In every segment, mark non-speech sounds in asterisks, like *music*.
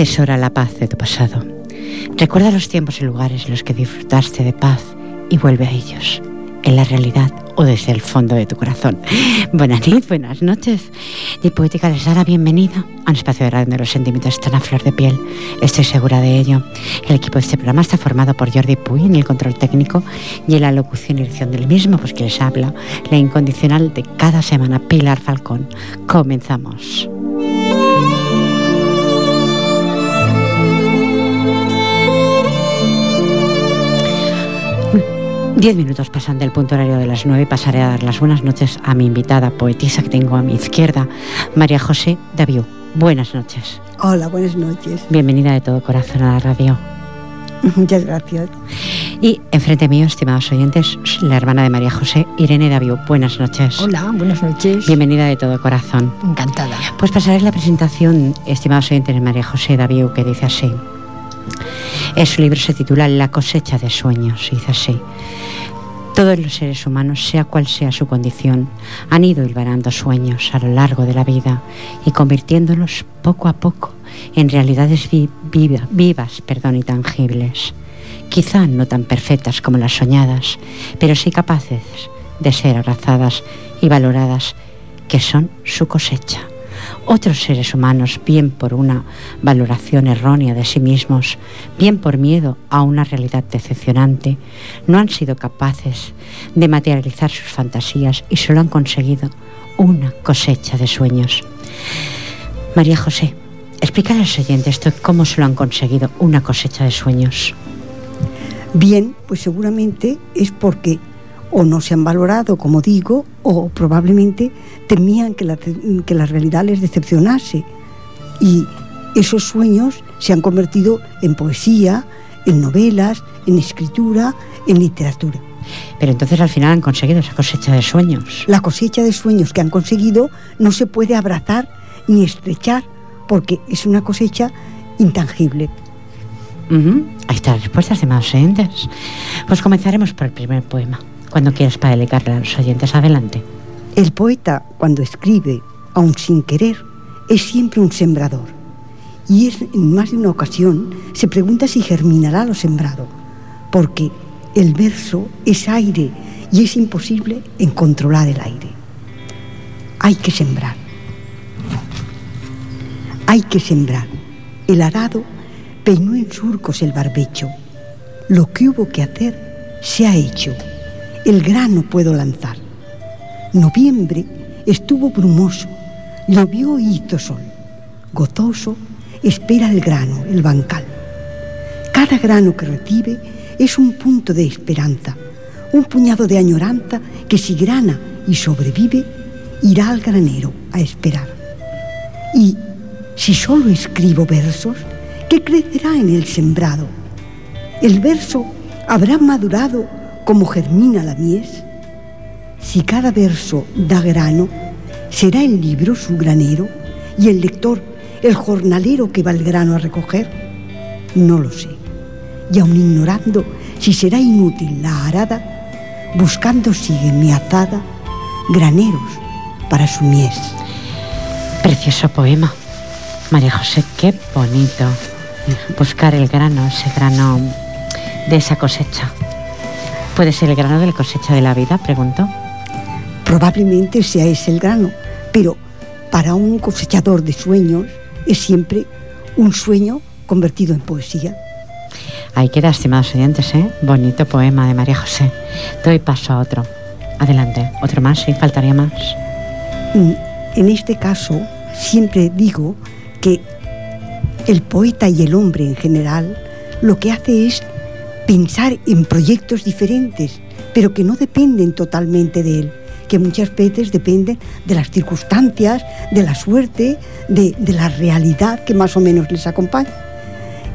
Atesora la paz de tu pasado. Recuerda los tiempos y lugares en los que disfrutaste de paz y vuelve a ellos, en la realidad o desde el fondo de tu corazón. *laughs* Buenas noches, buenas noches. Y Poética les da la bienvenida a un espacio de radio donde los sentimientos están a flor de piel. Estoy segura de ello. El equipo de este programa está formado por Jordi Puy en el control técnico y en la locución y dirección del mismo, pues que les habla, la incondicional de cada semana, Pilar Falcón. Comenzamos. Diez minutos pasan del punto horario de las nueve. Pasaré a dar las buenas noches a mi invitada poetisa que tengo a mi izquierda, María José Daviú. Buenas noches. Hola, buenas noches. Bienvenida de todo corazón a la radio. *laughs* Muchas gracias. Y enfrente mío, estimados oyentes, la hermana de María José, Irene Daviú. Buenas noches. Hola, buenas noches. Bienvenida de todo corazón. Encantada. Pues pasaré la presentación, estimados oyentes, de María José Daviú, que dice así. Su libro se titula La cosecha de sueños, y dice así. Todos los seres humanos, sea cual sea su condición, han ido hilvanando sueños a lo largo de la vida y convirtiéndolos poco a poco en realidades vivas perdón, y tangibles. Quizá no tan perfectas como las soñadas, pero sí capaces de ser abrazadas y valoradas, que son su cosecha. Otros seres humanos, bien por una valoración errónea de sí mismos, bien por miedo a una realidad decepcionante, no han sido capaces de materializar sus fantasías y solo han conseguido una cosecha de sueños. María José, explícale a los oyentes esto, cómo se lo han conseguido una cosecha de sueños. Bien, pues seguramente es porque o no se han valorado, como digo, o probablemente temían que la, que la realidad les decepcionase. Y esos sueños se han convertido en poesía, en novelas, en escritura, en literatura. Pero entonces al final han conseguido esa cosecha de sueños. La cosecha de sueños que han conseguido no se puede abrazar ni estrechar porque es una cosecha intangible. Ahí está la respuesta, estimados oyentes. Pues comenzaremos por el primer poema. Cuando quieras para dedicarle a los oyentes, adelante. El poeta, cuando escribe, aun sin querer, es siempre un sembrador. Y es, en más de una ocasión se pregunta si germinará lo sembrado, porque el verso es aire y es imposible en controlar el aire. Hay que sembrar. Hay que sembrar. El arado peinó en surcos el barbecho. Lo que hubo que hacer se ha hecho el grano puedo lanzar. Noviembre estuvo brumoso, llovió y hizo sol. Gozoso espera el grano, el bancal. Cada grano que recibe es un punto de esperanza, un puñado de añoranza que si grana y sobrevive, irá al granero a esperar. Y si solo escribo versos, ¿qué crecerá en el sembrado? El verso habrá madurado como germina la mies? Si cada verso da grano, ¿será el libro su granero y el lector el jornalero que va el grano a recoger? No lo sé. Y aun ignorando si será inútil la arada, buscando sigue mi azada graneros para su mies. Precioso poema. María José, qué bonito buscar el grano, ese grano de esa cosecha. ¿Puede ser el grano de la cosecha de la vida? Pregunto. Probablemente sea ese el grano, pero para un cosechador de sueños es siempre un sueño convertido en poesía. Ahí queda, estimados oyentes, ¿eh? Bonito poema de María José. Doy paso a otro. Adelante. ¿Otro más? Sí, faltaría más. Mm, en este caso, siempre digo que el poeta y el hombre en general lo que hace es pensar en proyectos diferentes, pero que no dependen totalmente de él, que muchas veces dependen de las circunstancias, de la suerte, de, de la realidad que más o menos les acompaña.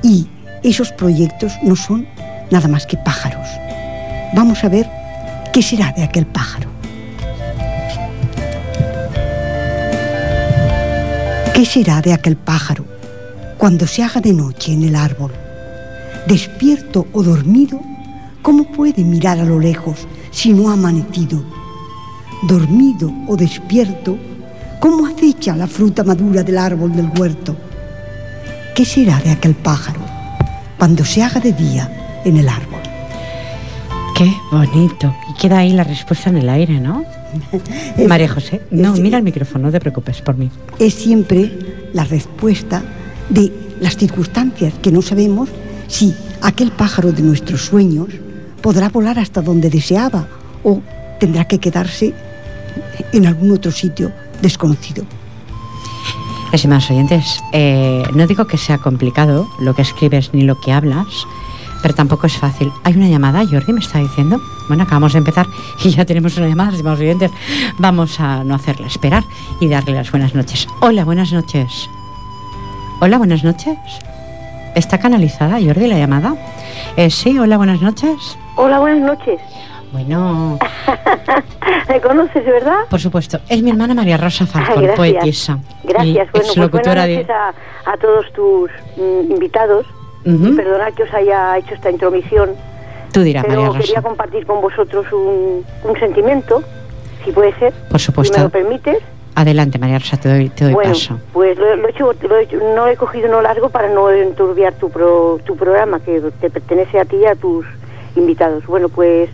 Y esos proyectos no son nada más que pájaros. Vamos a ver qué será de aquel pájaro. ¿Qué será de aquel pájaro cuando se haga de noche en el árbol? Despierto o dormido, ¿cómo puede mirar a lo lejos si no ha amanecido? Dormido o despierto, ¿cómo acecha la fruta madura del árbol del huerto? ¿Qué será de aquel pájaro cuando se haga de día en el árbol? Qué bonito. Y queda ahí la respuesta en el aire, ¿no? *laughs* María José, no, mira el micrófono, no te preocupes por mí. Es siempre la respuesta de las circunstancias que no sabemos si aquel pájaro de nuestros sueños podrá volar hasta donde deseaba o tendrá que quedarse en algún otro sitio desconocido. Estimados oyentes, eh, no digo que sea complicado lo que escribes ni lo que hablas, pero tampoco es fácil. Hay una llamada, Jordi me está diciendo. Bueno, acabamos de empezar *laughs* y ya tenemos una llamada, estimados oyentes. Vamos a no hacerla esperar y darle las buenas noches. Hola, buenas noches. Hola, buenas noches. ¿Está canalizada, Jordi, la llamada? Eh, sí, hola, buenas noches. Hola, buenas noches. Bueno, *laughs* ¿Me conoces, verdad? por supuesto, es mi hermana María Rosa Falcón, gracias. poetisa. Gracias. Bueno, pues buenas de... noches a, a todos tus mm, invitados. Y perdonad que os haya hecho esta intromisión, Tú dirás, María Rosa. quería compartir con vosotros un, un sentimiento, si puede ser. Por Si supuesto. me lo permites. Adelante, María Rosa, te doy, te doy bueno, paso. pues lo, lo he hecho, lo he hecho- no he cogido no largo para no enturbiar tu, pro- tu programa, que te pertenece a ti y a tus invitados. Bueno, pues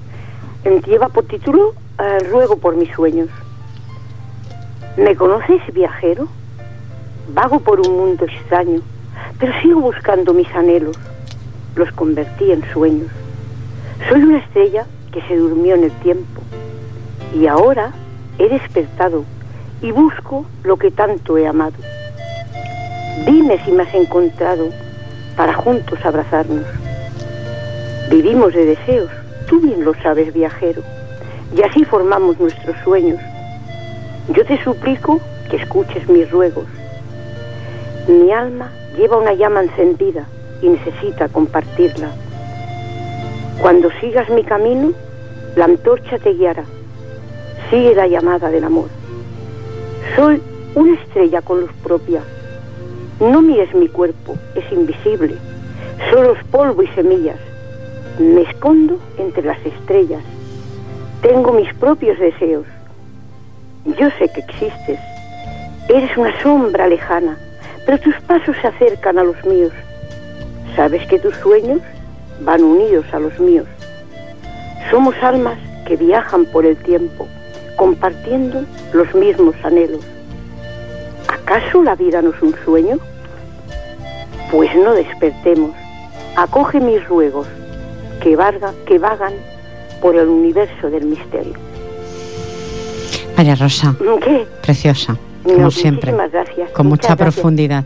em, lleva por título eh, Ruego por mis sueños. ¿Me conoces, viajero? Vago por un mundo extraño, pero sigo buscando mis anhelos. Los convertí en sueños. Soy una estrella que se durmió en el tiempo y ahora he despertado y busco lo que tanto he amado. Dime si me has encontrado para juntos abrazarnos. Vivimos de deseos, tú bien lo sabes, viajero, y así formamos nuestros sueños. Yo te suplico que escuches mis ruegos. Mi alma lleva una llama encendida y necesita compartirla. Cuando sigas mi camino, la antorcha te guiará. Sigue la llamada del amor. Soy una estrella con luz propia. No mires mi cuerpo, es invisible. Solo es polvo y semillas. Me escondo entre las estrellas. Tengo mis propios deseos. Yo sé que existes. Eres una sombra lejana, pero tus pasos se acercan a los míos. Sabes que tus sueños van unidos a los míos. Somos almas que viajan por el tiempo, compartiendo los mismos anhelos. ¿Acaso la vida no es un sueño? Pues no despertemos. Acoge mis ruegos, que, varga- que vagan por el universo del misterio. María Rosa, ¿Qué? preciosa, No, como siempre, muchísimas gracias. con Muchas mucha gracias. profundidad.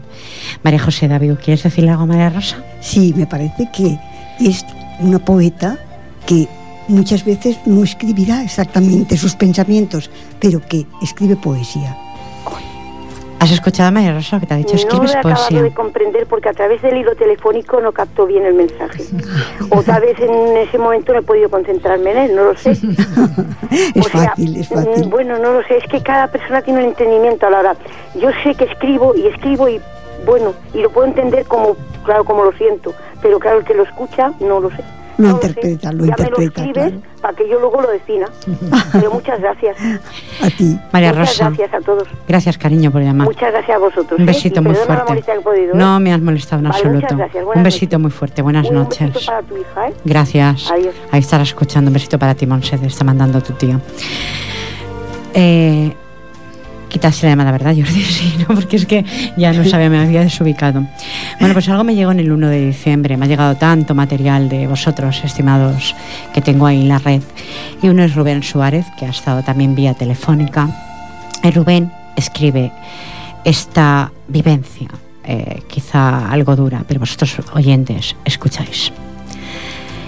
María José David, ¿quieres decirle algo a María Rosa? Sí, me parece que es una poeta que muchas veces no escribirá exactamente sus pensamientos, pero que escribe poesía. ¿Has escuchado a María Rosa que te ha dicho? No lo Escribes he acabado poesía. de comprender porque a través del hilo telefónico no captó bien el mensaje. O tal vez en ese momento no he podido concentrarme en él, no lo sé. *laughs* Es O sea, fácil, es mm, fácil. Bueno, no lo sé, es que cada persona tiene un entendimiento a la hora. Yo sé que escribo y escribo y bueno, y lo puedo entender como, claro, como lo siento, pero claro, el que lo escucha no lo sé. Lo No interpreta, lo ya interpreta, me lo escribes claro. para que yo luego lo defina. Pero muchas gracias. *laughs* A ti. María muchas Rosa, gracias a todos. gracias cariño por llamar. Muchas gracias a vosotros. Un ¿eh? besito muy la fuerte. molestia que he podido, ¿eh? No me has molestado en Vale, absoluto. muchas gracias, Un besito noches. muy fuerte. Buenas Un noches. besito para tu hija, ¿eh? Gracias. Adiós. Ahí estarás escuchando. Un besito para ti, Monse. Te está mandando tu tío. Eh, quitaste la llamada, ¿verdad, Jordi? *laughs* Sí, ¿no? Porque es que ya no sabía, me había desubicado. Bueno, pues algo me llegó en el 1 de diciembre. Me ha llegado tanto material de vosotros, estimados, que tengo ahí en la red. Y uno es Rubén Suárez, que ha estado también vía telefónica. Y Rubén escribe esta vivencia, eh, quizá algo dura, pero vosotros oyentes escucháis.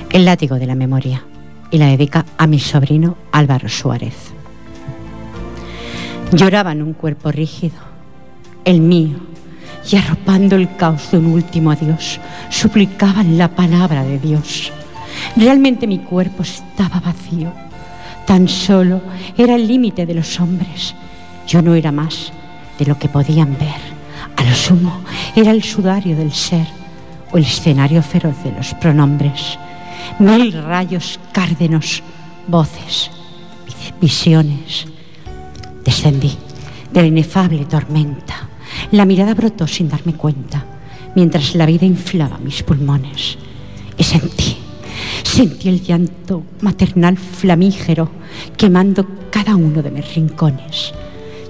El látigo de la memoria y la dedica a mi sobrino Álvaro Suárez. Lloraba en un cuerpo rígido, el mío, y arropando el caos de un último adiós, suplicaban la palabra de Dios. Realmente mi cuerpo estaba vacío, tan solo era el límite de los hombres. Yo no era más de lo que podían ver. A lo sumo era el sudario del ser o el escenario feroz de los pronombres. Mil rayos cárdenos, voces, visiones. Descendí de la inefable tormenta. La mirada brotó sin darme cuenta, mientras la vida inflaba mis pulmones. Y sentí, sentí el llanto maternal flamígero quemando cada uno de mis rincones.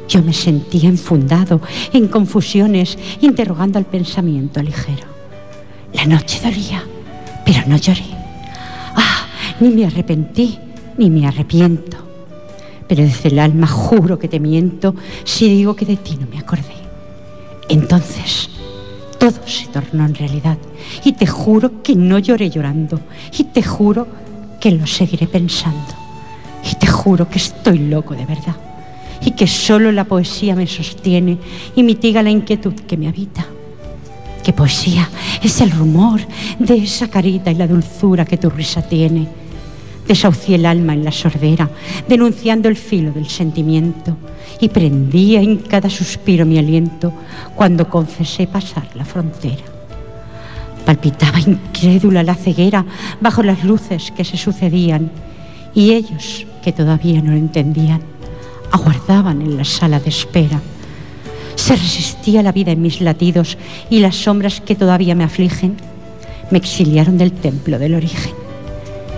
Yo me sentía enfundado en confusiones, interrogando al pensamiento ligero. La noche dolía, pero no lloré. Ah, ni me arrepentí, ni me arrepiento. Pero desde el alma juro que te miento. Si digo que de ti no me acordé. Entonces todo se tornó en realidad. Y te juro que no lloré llorando. Y te juro que lo seguiré pensando. Y te juro que estoy loco de verdad. Y que solo la poesía me sostiene y mitiga la inquietud que me habita. Que poesía es el rumor de esa carita y la dulzura que tu risa tiene Desahucié el alma en la sordera, denunciando el filo del sentimiento, y prendía en cada suspiro mi aliento cuando confesé pasar la frontera. Palpitaba incrédula la ceguera bajo las luces que se sucedían, y ellos, que todavía no lo entendían, aguardaban en la sala de espera. Se resistía la vida en mis latidos y las sombras que todavía me afligen me exiliaron del templo del origen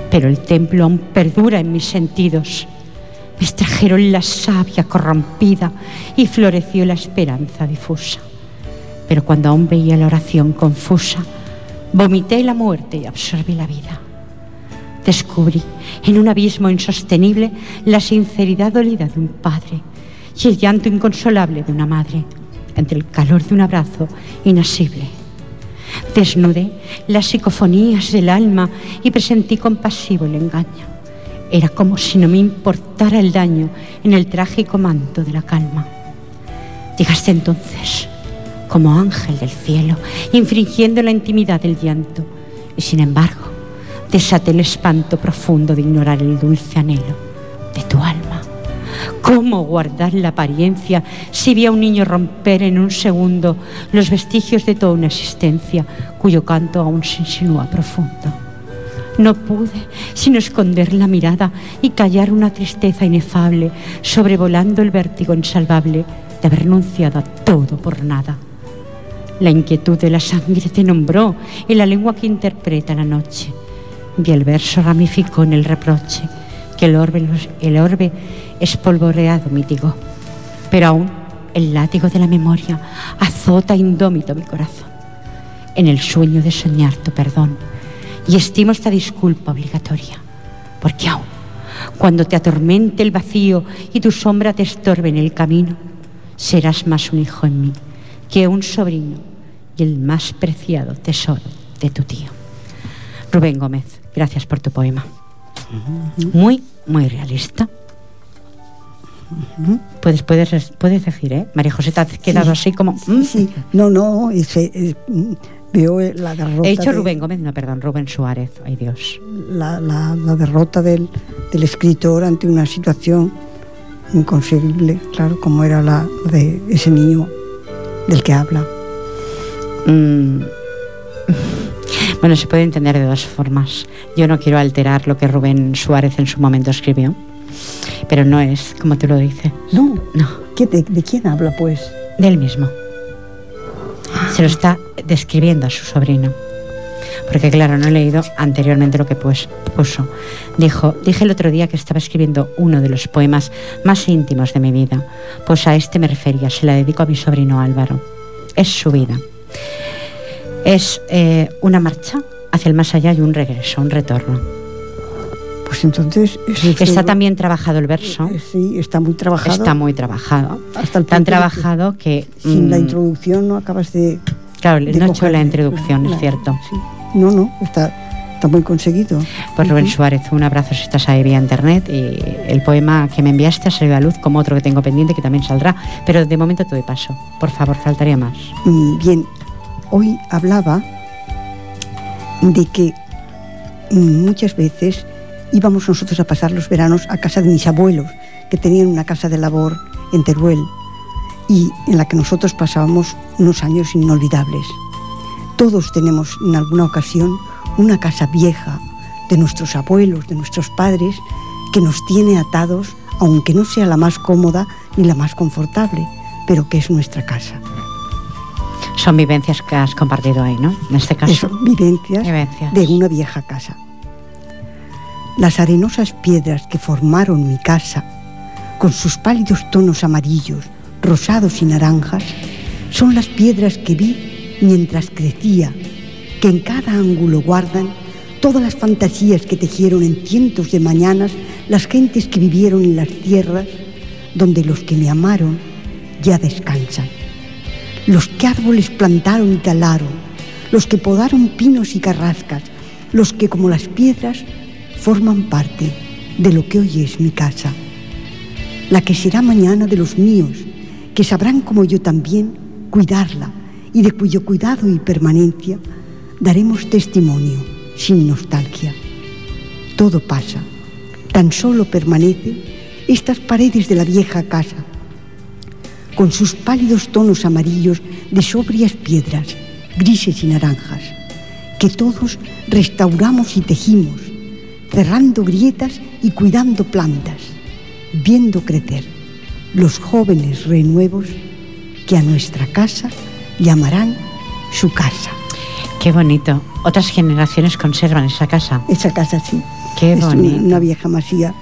pero el templo aún perdura en mis sentidos. Me extrajeron la savia corrompida y floreció la esperanza difusa. Pero cuando aún veía la oración confusa, vomité la muerte y absorbí la vida. Descubrí en un abismo insostenible la sinceridad dolida de un padre y el llanto inconsolable de una madre entre el calor de un abrazo inasible Desnudé las psicofonías del alma y presentí compasivo el engaño. Era como si no me importara el daño en el trágico manto de la calma. Llegaste entonces como ángel del cielo, infringiendo la intimidad del llanto, y sin embargo desaté el espanto profundo de ignorar el dulce anhelo de tu alma. ¿Cómo guardar la apariencia si vi a un niño romper en un segundo los vestigios de toda una existencia cuyo canto aún se insinúa profundo? No pude sino esconder la mirada y callar una tristeza inefable, sobrevolando el vértigo insalvable de haber renunciado a todo por nada. La inquietud de la sangre te nombró en la lengua que interpreta la noche, y el verso ramificó en el reproche que el orbe, el orbe espolvoreado mitigó. Pero aún el látigo de la memoria azota indómito mi corazón. En el sueño de soñar tu perdón y estimo esta disculpa obligatoria, porque aún cuando te atormente el vacío y tu sombra te estorbe en el camino, serás más un hijo en mí que un sobrino y el más preciado tesoro de tu tío. Rubén Gómez, gracias por tu poema. Muy, muy realista. Puedes, puedes, puedes decir, ¿eh? María José, te has quedado así como. Mm. Sí, no, no, ese, mm, veo la derrota. He dicho Rubén Gómez, no, perdón, Rubén Suárez, ay Dios. La, la, la derrota del, del, escritor ante una situación inconcebible, claro, como era la de ese niño del que habla. Mm. *laughs* Bueno, se puede entender de dos formas. Yo no quiero alterar lo que Rubén Suárez en su momento escribió, pero no es como tú lo dices. No, no. de, de, quién habla, pues? De él mismo. Se lo está describiendo a su sobrino. Porque claro, no he leído anteriormente lo que pues, puso. Dijo, dije el otro día que estaba escribiendo uno de los poemas más íntimos de mi vida. Pues a este me refería, se la dedico a mi sobrino Álvaro. Es su vida. Es eh, una marcha hacia el más allá y un regreso, un retorno. Pues entonces... Está también trabajado el verso. Eh, sí, está muy trabajado. Está muy trabajado. Hasta el Tan trabajado que, Sin la mm, introducción no acabas de... Claro, no he hecho la introducción, es cierto. No, no, está, Está muy conseguido. Pues Rubén Suárez, un abrazo si estás ahí vía internet y el poema que me enviaste ha salido a luz como otro que tengo pendiente que también saldrá, pero de momento te doy paso. Por favor, faltaría más. Mm, bien, hoy hablaba de que mm, muchas veces íbamos nosotros a pasar los veranos a casa de mis abuelos, que tenían una casa de labor en Teruel y en la que nosotros pasábamos unos años inolvidables. Todos tenemos en alguna ocasión una casa vieja de nuestros abuelos, de nuestros padres, que nos tiene atados, aunque no sea la más cómoda ni la más confortable, pero que es nuestra casa. Son vivencias que has compartido ahí, ¿no? En este caso. Son vivencias, vivencias. de una vieja casa. Las arenosas piedras que formaron mi casa, con sus pálidos tonos amarillos, rosados y naranjas, son las piedras que vi mientras crecía que en cada ángulo guardan todas las fantasías que tejieron en cientos de mañanas las gentes que vivieron en las tierras donde los que me amaron ya descansan. Los que árboles plantaron y talaron, los que podaron pinos y carrascas, los que como las piedras forman parte de lo que hoy es mi casa, la que será mañana de los míos, que sabrán como yo también cuidarla y de cuyo cuidado y permanencia daremos testimonio sin nostalgia. Todo pasa, tan solo permanecen estas paredes de la vieja casa, con sus pálidos tonos amarillos de sobrias piedras, grises y naranjas, que todos restauramos y tejimos, cerrando grietas y cuidando plantas, viendo crecer los jóvenes renuevos que a nuestra casa llamarán su casa. Qué bonito. Otras generaciones conservan esa casa. Esa casa sí. Qué bonito. Una, vieja masía.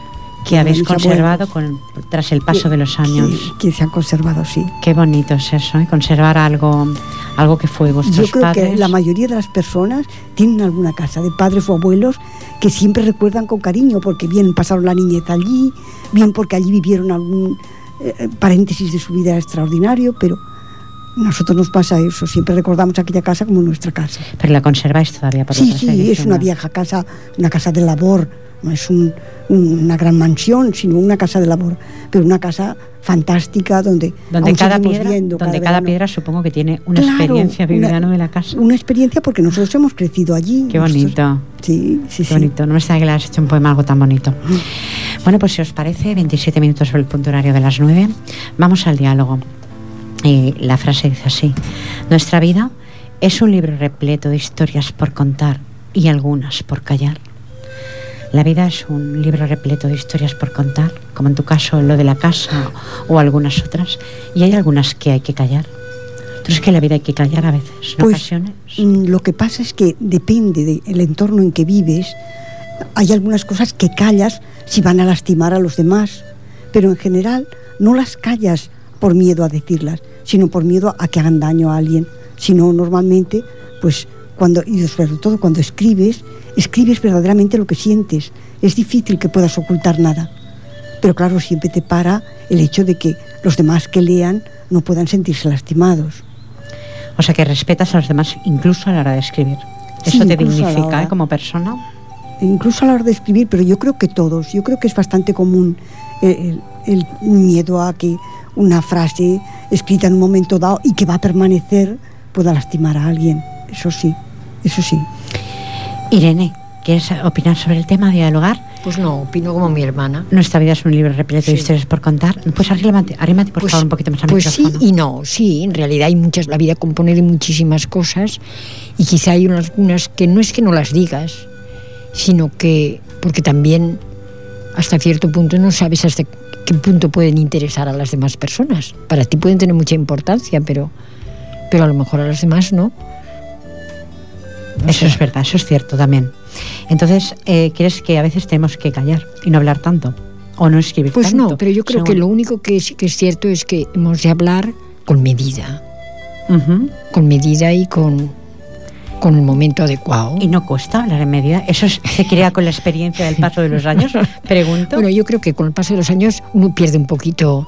Que habéis conservado con, tras el paso de los años. Que, se ha conservado, sí. Qué bonito es eso, ¿eh? conservar algo, algo que fue vuestros Yo creo que la mayoría de las personas tienen alguna casa de padres o abuelos que siempre recuerdan con cariño, porque bien pasaron la niñez allí, bien porque allí vivieron algún eh, eh, paréntesis de su vida extraordinario, pero nosotros nos pasa eso, siempre recordamos aquella casa como nuestra casa. Pero la conserváis todavía por Sí, sí, es una vieja casa, una casa de labor, no es una gran mansión, sino una casa de labor, pero una casa fantástica donde, donde cada piedra, donde cada, piedra supongo que tiene una experiencia vivida de la casa. Una experiencia porque nosotros hemos crecido allí. Qué bonito. sí, sí, Qué bonito. No me extraña que le has hecho un poema algo tan bonito. Bueno, pues si os parece, 27 minutos sobre el punto horario de las 9, vamos al diálogo. Y la frase dice así, nuestra vida es un libro repleto de historias por contar y algunas por callar. La vida es un libro repleto de historias por contar, como en tu caso lo de la casa o algunas otras, y hay algunas que hay que callar. ¿Tú crees que la vida hay que callar a veces, en pues, ocasiones? Mm, lo que pasa es que depende del entorno en que vives. Hay algunas cosas que callas si van a lastimar a los demás, pero en general no las callas por miedo a decirlas, sino por miedo a que hagan daño a alguien. Sino normalmente, pues cuando, y sobre todo cuando escribes, escribes verdaderamente lo que sientes. Es difícil que puedas ocultar nada. Pero claro, siempre te para el hecho de que los demás que lean no puedan sentirse lastimados. O sea que respetas a los demás incluso a la hora de escribir. ¿Eso te dignifica ¿eh? como persona? Incluso a la hora de escribir, pero yo creo que todos, yo creo que es bastante común el miedo a que una frase escrita en un momento dado y que va a permanecer pueda lastimar a alguien. Eso sí, eso sí. Irene, ¿quieres opinar sobre el tema, dialogar? Pues no, opino como mi hermana. Nuestra vida es un libro repleto de historias por contar. Pues arrímate, arrímate por pues, favor un poquito más a Pues sí y no, sí, en realidad hay muchas, la vida compone de muchísimas cosas y quizá hay algunas que no es que no las digas, sino que, porque también hasta cierto punto no sabes hasta qué punto pueden interesar a las demás personas. Para ti pueden tener mucha importancia, pero, pero a lo mejor a las demás no. Eso es verdad, eso es cierto también. Entonces, eh, ¿crees que a veces tenemos que callar y no hablar tanto? ¿O no escribir pues tanto? Pues no, pero yo creo que lo único que es, que es cierto es que hemos de hablar con medida. Con medida y con, con el momento adecuado. ¿Y no cuesta hablar en medida? ¿Eso se crea con la experiencia del paso de los años? *laughs* Pregunto. Bueno, yo creo que con el paso de los años uno pierde un poquito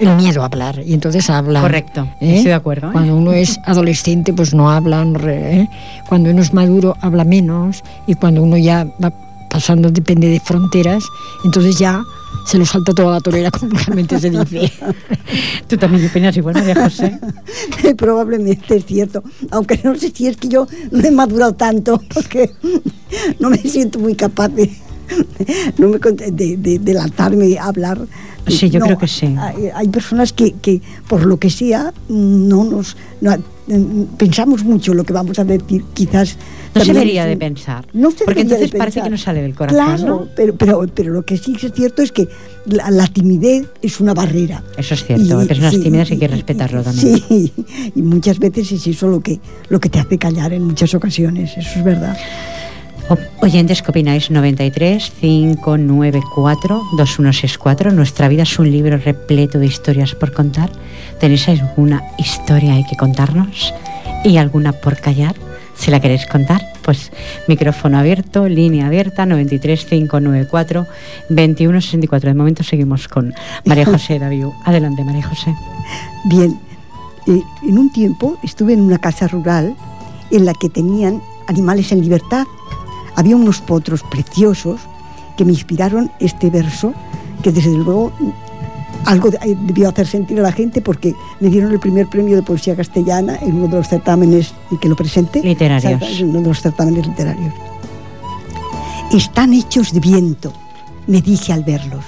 el miedo a hablar y entonces habla. Correcto, estoy de acuerdo. ¿eh? Cuando uno es adolescente pues no habla, ¿eh? cuando uno es maduro habla menos y cuando uno ya va pasando, depende de fronteras, entonces ya se lo salta toda la torera, *laughs* como realmente se dice. ¿Tú también opinas igual, María José? *laughs* Probablemente es cierto, aunque no sé si es que yo no he madurado tanto, *laughs* porque no me siento muy capaz de, no me, de, de, de lanzarme a hablar. Sí, yo creo que sí. Hay, hay personas que, que, por lo que sea, no nos... No, pensamos mucho lo que vamos a decir, quizás... No se debería de pensar. No se porque entonces de parece que no sale del corazón. Claro, ¿no? pero, pero, pero lo que sí es cierto es que la, la timidez es una barrera. Eso es cierto, hay personas sí, tímidas y hay que respetarlo también. Sí, y muchas veces es eso lo que, lo que te hace callar en muchas ocasiones, eso es verdad. Oyentes, ¿qué opináis? 93 594 2164. Nuestra vida es un libro repleto de historias por contar. ¿Tenéis alguna historia hay que contarnos? ¿Y alguna por callar? Si la queréis contar, pues micrófono abierto, línea abierta, 93 594 2164. De momento seguimos con María *laughs* José David. Adelante, María José. Bien, eh, en un tiempo estuve en una casa rural en la que tenían animales en libertad. Había unos potros preciosos que me inspiraron este verso, que desde luego algo de- debió hacer sentir a la gente porque me dieron el primer premio de poesía castellana en uno de los certámenes en que lo presenté. Literarios. En uno de los certámenes literarios. Están hechos de viento, me dije al verlos.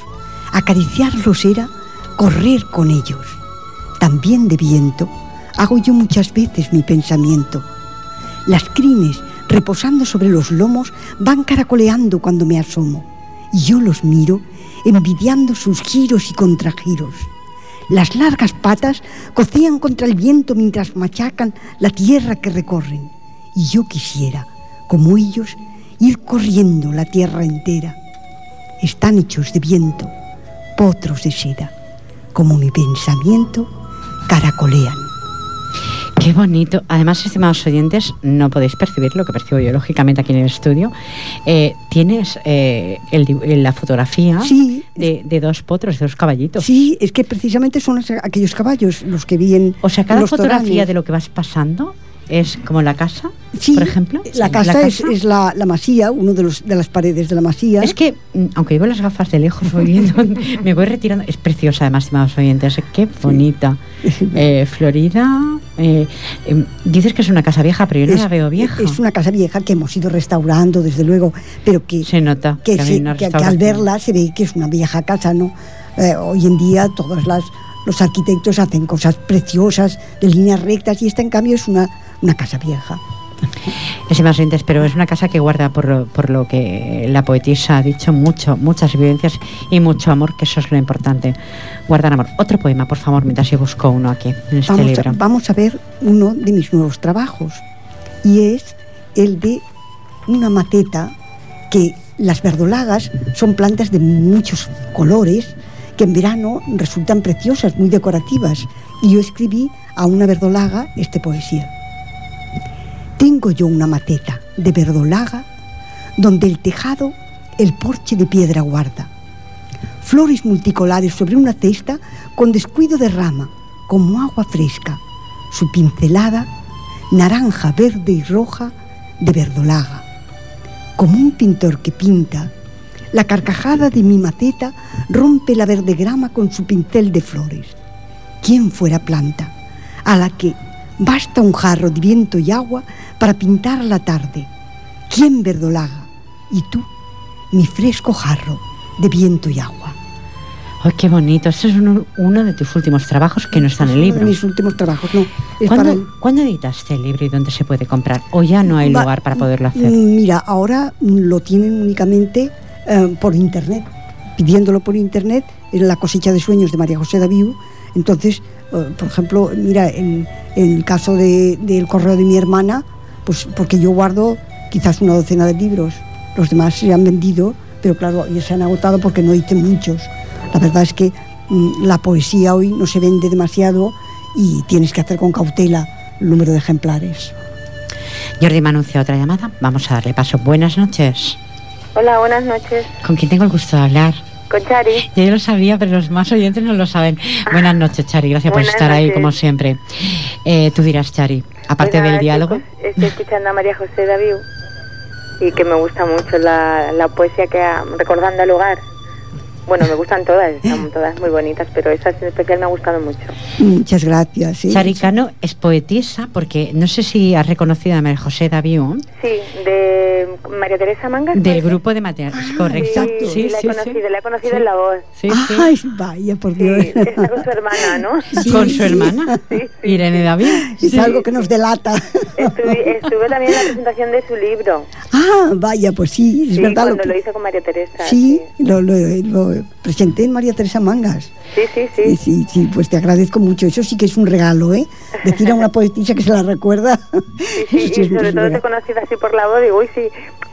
Acariciarlos era correr con ellos. También de viento hago yo muchas veces mi pensamiento. Las crines, reposando sobre los lomos, van caracoleando cuando me asomo. Y yo los miro, envidiando sus giros y contragiros. Las largas patas cocían contra el viento mientras machacan la tierra que recorren. Y yo quisiera, como ellos, ir corriendo la tierra entera. Están hechos de viento, potros de seda, como mi pensamiento caracolean. Qué bonito. Además, estimados oyentes, no podéis percibir lo que percibo yo, lógicamente, aquí en el estudio. Eh, tienes eh, el la fotografía Sí, de, de dos potros, de dos caballitos. Sí, es que precisamente son los- aquellos caballos los que vi en O sea, cada los fotografía toranes. de lo que vas pasando es como la casa, Sí, por ejemplo. La Sí, casa, Es, es la, la masía, uno de, los, de las paredes de la masía. Es que, mm, aunque llevo las gafas de lejos, *laughs* voy viendo, *laughs* me voy retirando. Es preciosa, además, estimados oyentes. Qué bonita. *laughs* Eh, Florida. eh, eh, dices que es una casa vieja, pero yo no es, la veo vieja. es una casa vieja que hemos ido restaurando, desde luego, pero que, Se nota que, que, se- una que- que al verla se ve que es una vieja casa, ¿no? Eh, hoy en día todos las, los arquitectos hacen cosas preciosas, de líneas rectas, y esta en cambio es una, una casa vieja. Estimados oyentes, pero es una casa que guarda, por lo, por lo que la poetisa ha dicho, mucho, muchas vivencias y mucho amor, que eso es lo importante. Guardar amor. Otro poema, por favor, mientras yo busco uno aquí, en este Vamos a, libro. vamos a ver uno de mis nuevos trabajos y es el de una maceta que las verdolagas son plantas de muchos colores que en verano resultan preciosas, muy decorativas. Y yo escribí a una verdolaga esta poesía. Tengo yo una maceta de verdolaga donde el tejado el porche de piedra guarda. Flores multicolares sobre una cesta con descuido de rama, como agua fresca. Su pincelada, naranja, verde y roja de verdolaga. Como un pintor que pinta, la carcajada de mi maceta rompe la verde grama con su pincel de flores. ¿Quién fuera planta a la que basta un jarro de viento y agua para pintar la tarde? ¿Quién verdolaga? Y tú, mi fresco jarro de viento y agua. ¡Ay, qué bonito! Este es uno, uno de tus últimos trabajos que no está en el libro. de mis últimos trabajos, no. Es para ¿Cuándo, el- cuándo editaste el libro y dónde se puede comprar? ¿O ya no hay Va- lugar para poderlo hacer? Mm, Mira, ahora lo tienen únicamente eh, por internet, pidiéndolo por internet en la cosecha de sueños de María José Daviu. Entonces, por ejemplo, mira, en, en el caso de- del correo de mi hermana, pues porque yo guardo quizás una docena de libros, los demás se han vendido, pero claro, ya se han agotado porque no hice muchos. La verdad es que mm, la poesía hoy no se vende demasiado y tienes que hacer con cautela el número de ejemplares. Jordi me anuncia otra llamada. Vamos a darle paso. Buenas noches. Hola, buenas noches. ¿Con quién tengo el gusto de hablar? Con Chari. Yo lo sabía, pero los más oyentes no lo saben. Buenas noches, Chari. Gracias por estar ahí, como siempre. Eh, tú dirás, Chari, aparte Pues del diálogo. chicos, Estoy escuchando a María José Daviu y que me gusta mucho la, la poesía que ha, recordando al hogar. Bueno, me gustan todas, están todas muy bonitas, pero esa en especial me ha gustado mucho. Muchas gracias. sí. Chari Cano es poetisa, porque no sé si has reconocido a María José Daviú Sí, de María Teresa Mangas. del grupo de materiales. Correcto. Sí, sí, la he conocido, la he conocido en la voz. Sí, sí. Ay, vaya, por Sí, Dios. está con su hermana, ¿no? *laughs* Sí, Con su sí. hermana, Sí, sí. Irene David. Es algo que nos delata. Estuve, estuve también en la presentación de su libro. Ah, vaya, pues sí, es sí, verdad. cuando que- lo hizo con María Teresa. Sí, lo, lo- lo presenté en María Teresa Mangas. Sí, sí, sí. Sí, sí, sí, pues te agradezco mucho. Eso sí que es un regalo, ¿eh? Decir a una *laughs* poetisa que se la recuerda. Sí, *laughs* sí, es y sobre todo te conocido así por la voz, digo, uy, sí,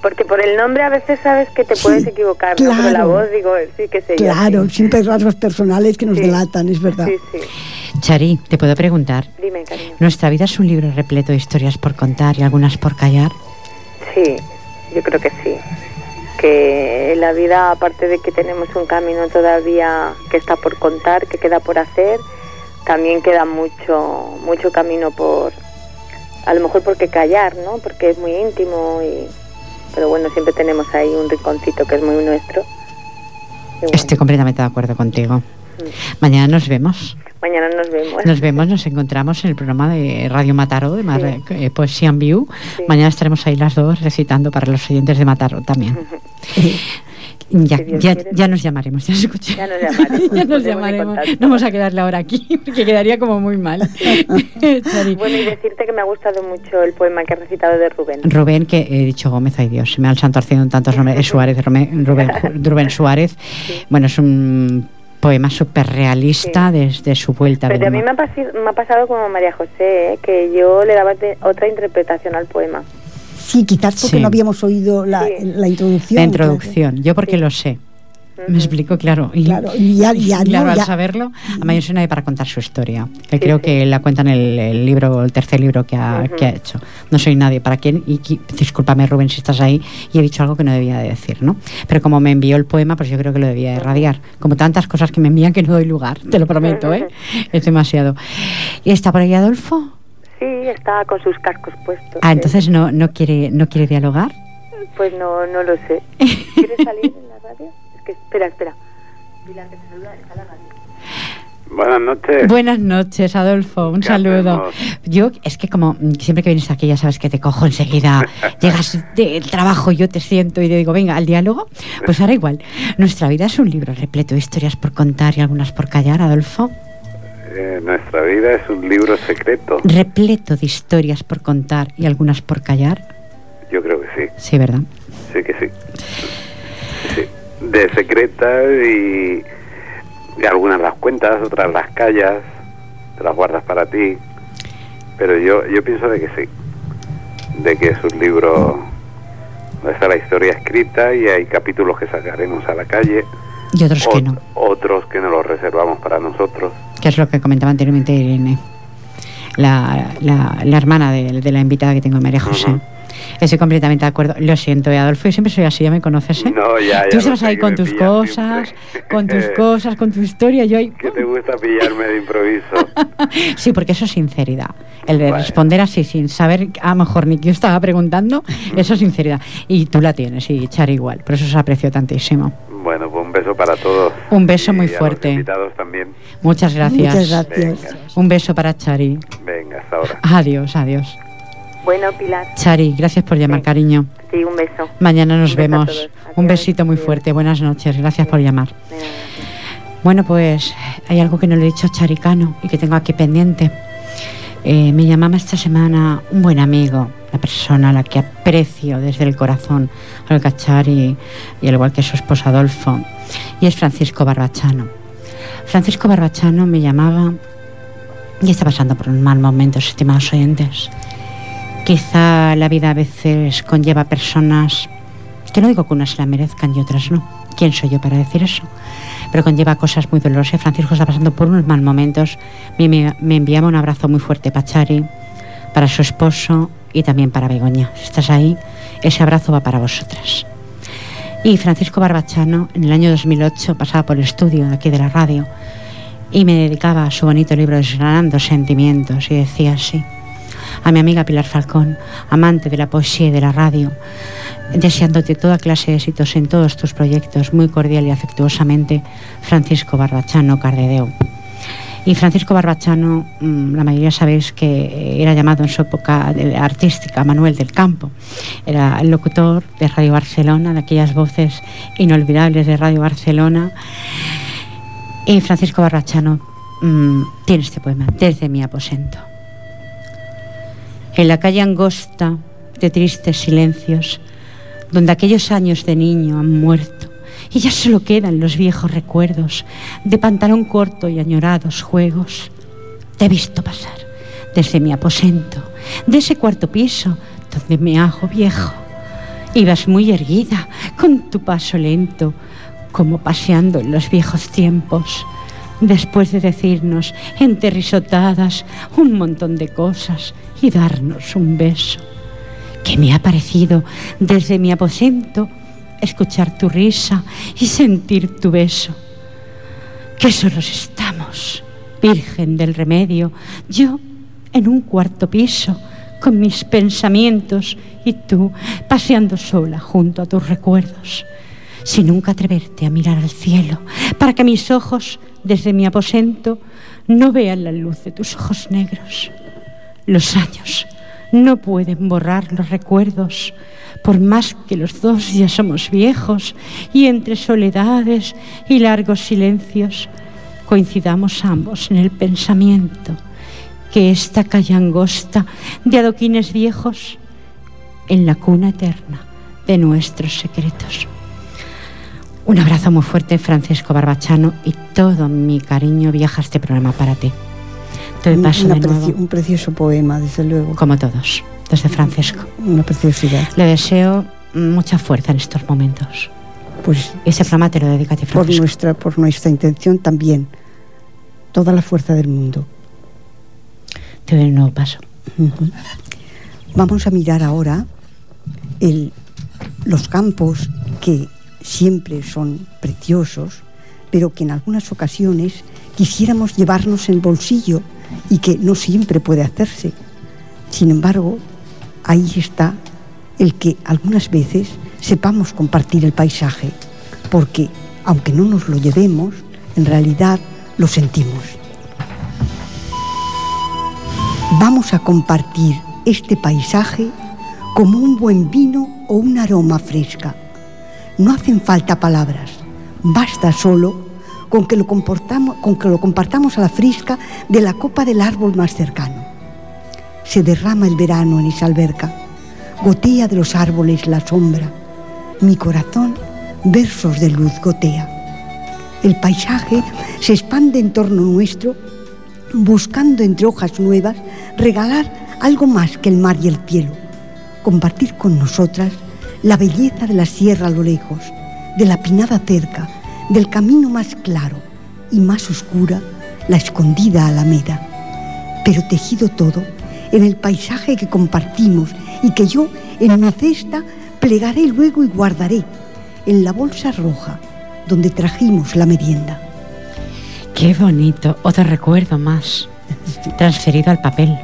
porque por el nombre a veces sabes que te Sí, puedes equivocar, ¿no? Pero la claro. voz, digo, sí, que sé yo, Claro, sí. siempre hay rasgos personales que nos Sí. delatan, es verdad. Sí, sí. Chari, te puedo preguntar. Dime, cariño. Nuestra vida es un libro repleto de historias por contar y algunas por callar. Sí, yo creo que sí. Que en la vida, aparte de que tenemos un camino todavía que está por contar, que queda por hacer, también queda mucho, mucho camino por, a lo mejor porque callar, ¿no? Porque es muy íntimo y, pero bueno, siempre tenemos ahí un rinconcito que es muy nuestro. Bueno, Estoy completamente de acuerdo contigo. mm, Mañana nos vemos. Mañana nos vemos. Nos vemos, nos encontramos en el programa de Radio Mataró, de Mar- Sí. eh, Poesía en View. Sí. Mañana estaremos ahí las dos recitando para los oyentes de Mataró también. Ya, Si ya, ya nos llamaremos, ya. Ya nos llamaremos, *laughs* Ya nos llamaremos. No vamos a quedar la hora aquí, porque quedaría como muy mal. *laughs* Bueno, y decirte que me ha gustado mucho el poema que has recitado de Rubén. Rubén, que he dicho Gómez, ay Dios, se me ha el santo haciendo tantos nombres, es Suárez, Rubén, Rubén, *laughs* Rubén Suárez. Bueno, es un poema súper realista desde su vuelta. Pero a mí me ha, pasi- me ha pasado como María José, ¿eh? que yo le daba otra interpretación al poema. Sí, quizás porque Sí. no habíamos oído la, Sí. la introducción. La introducción, yo porque lo sé. Me explico, claro. Y, Claro, ya- ya, claro, ¿no? al Ya- saberlo, yo soy nadie para contar su historia. Que Sí, creo sí. que la cuenta en el, el libro, el tercer libro que ha, Ujú. que ha hecho. No soy nadie para quien, y discúlpame Rubén si estás ahí, y he dicho algo que no debía de decir, ¿no? Pero como me envió el poema, pues yo creo que lo debía de irradiar. Como tantas cosas que me envían que no doy lugar, te lo prometo, ¿eh? *laughs* Es demasiado. ¿Y está por ahí Adolfo? Sí, estaba con sus cascos puestos. Ah, entonces no, no quiere, no quiere dialogar. Pues no, no lo sé. *laughs* ¿Quieres salir en la radio? Espera, espera. Pilar, que te saluda, está la radio. Buenas noches. Buenas noches, Adolfo. Un ¿Qué saludo. hacemos? Yo, es que como siempre que vienes aquí, ya sabes que te cojo enseguida. *laughs* llegas del trabajo, yo te siento y te digo, venga, al diálogo. Pues ahora igual. Nuestra vida es un libro repleto de historias por contar y algunas por callar, Adolfo. Eh, nuestra vida es un libro secreto. Repleto de historias por contar y algunas por callar. Yo creo que sí. Sí, ¿verdad? Sí que sí. De secretas y, y algunas las cuentas, otras las callas, te las guardas para ti. Pero yo, yo pienso de que sí. De que es un libro donde está la historia escrita y hay capítulos que sacaremos a la calle. Y otros que no. Otros que nos los reservamos para nosotros. Que es lo que comentaba anteriormente Irene. La, la, la hermana de, de la invitada que tengo, María José. Estoy completamente de acuerdo. Lo siento, eh, Adolfo, yo siempre soy así, ya me conoces, ¿eh? No, ya, ya Tú estás ahí que con tus cosas, siempre. con tus *laughs* cosas, con tu historia, yo ahí... que te gusta pillarme de improviso. *laughs* Sí, porque eso es sinceridad. El de responder así sin saber a lo mejor ni qué yo estaba preguntando, eso es sinceridad. Y tú la tienes, y Char igual. Por eso se aprecio tantísimo. Bueno, pues un beso para todos. Un beso muy Y a los fuerte. invitados también. Muchas gracias. Muchas gracias. Venga, Un beso para Chari. venga, hasta ahora. Adiós, adiós. Bueno, Pilar, Chari, gracias por llamar, Sí. cariño. sí, un beso. Mañana nos Un beso a vemos. Un besito muy fuerte. Buenas noches. Gracias Sí. por llamar. Bueno, pues hay algo que no le he dicho a Charicano y que tengo aquí pendiente. Eh, me llamaba esta semana un buen amigo, la persona a la que aprecio desde el corazón, Olga Chari, y al igual que su esposo Adolfo, y es Francisco Barbachano. Francisco Barbachano me llamaba y está pasando por un mal momento, estimados oyentes. Quizá la vida a veces conlleva personas que no digo que unas se la merezcan y otras no. ¿Quién soy yo para decir eso? Pero conlleva cosas muy dolorosas. Francisco está pasando por unos mal momentos. Me, me, me enviaba un abrazo muy fuerte para Chari, para su esposo y también para Begoña. Si estás ahí, ese abrazo va para vosotras. Y Francisco Barbachano, en el año 2008, pasaba por el estudio aquí de la radio y me dedicaba a su bonito libro Desgranando Sentimientos y decía así. A mi amiga Pilar Falcón, amante de la poesía y de la radio, deseándote toda clase de éxitos en todos tus proyectos, muy cordial y afectuosamente, Francisco Barbachano Cardedeu. Y Francisco Barbachano, mm, la mayoría sabéis que era llamado en su época artística Manuel del Campo. Era el locutor de Radio Barcelona, de aquellas voces inolvidables de Radio Barcelona. Y Francisco Barbachano mm, tiene este poema, Desde mi aposento. En la calle angosta de tristes silencios, donde aquellos años de niño han muerto, y ya solo quedan los viejos recuerdos de pantalón corto y añorados juegos. Te he visto pasar desde mi aposento, de ese cuarto piso donde me hago viejo. Ibas muy erguida, con tu paso lento, como paseando en los viejos tiempos, después de decirnos entre risotadas un montón de cosas y darnos un beso, que me ha parecido desde mi aposento escuchar tu risa y sentir tu beso. Que solos estamos, Virgen del Remedio, yo en un cuarto piso, con mis pensamientos y tú paseando sola junto a tus recuerdos, sin nunca atreverte a mirar al cielo, para que mis ojos, desde mi aposento, no vean la luz de tus ojos negros. Los años no pueden borrar los recuerdos, por más que los dos ya somos viejos y entre soledades y largos silencios coincidamos ambos en el pensamiento que esta calle angosta de adoquines viejos en la cuna eterna de nuestros secretos. Un abrazo muy fuerte, Francisco Barbachano, y todo mi cariño viaja a este programa para ti. un precioso poema, desde luego. Como todos desde Francisco. Una preciosidad. Le deseo mucha fuerza en estos momentos. Pues ese programa te lo dedica a ti, Francisco. Por nuestra, por nuestra intención también. Toda la fuerza del mundo. Te doy un nuevo paso. Vamos a mirar ahora el, los campos que siempre son preciosos, pero que en algunas ocasiones quisiéramos llevarnos en el bolsillo y que no siempre puede hacerse. Sin embargo, ahí está el que algunas veces sepamos compartir el paisaje, porque aunque no nos lo llevemos, en realidad lo sentimos. Vamos a compartir este paisaje como un buen vino o un aroma fresca. No hacen falta palabras, basta solo con que lo, compartamos a la fresca de la copa del árbol más cercano. Se derrama el verano en esa alberca gotea de los árboles la sombra. Mi corazón, versos de luz gotea. El paisaje se expande en torno nuestro, buscando entre hojas nuevas regalar algo más que el mar y el cielo. Compartir con nosotras la belleza de la sierra a lo lejos, de la pinada cerca, del camino más claro y más oscura, la escondida alameda. Pero tejido todo en el paisaje que compartimos y que yo en mi cesta plegaré luego y guardaré en la bolsa roja donde trajimos la merienda. Qué bonito, otro recuerdo más *laughs* transferido al papel.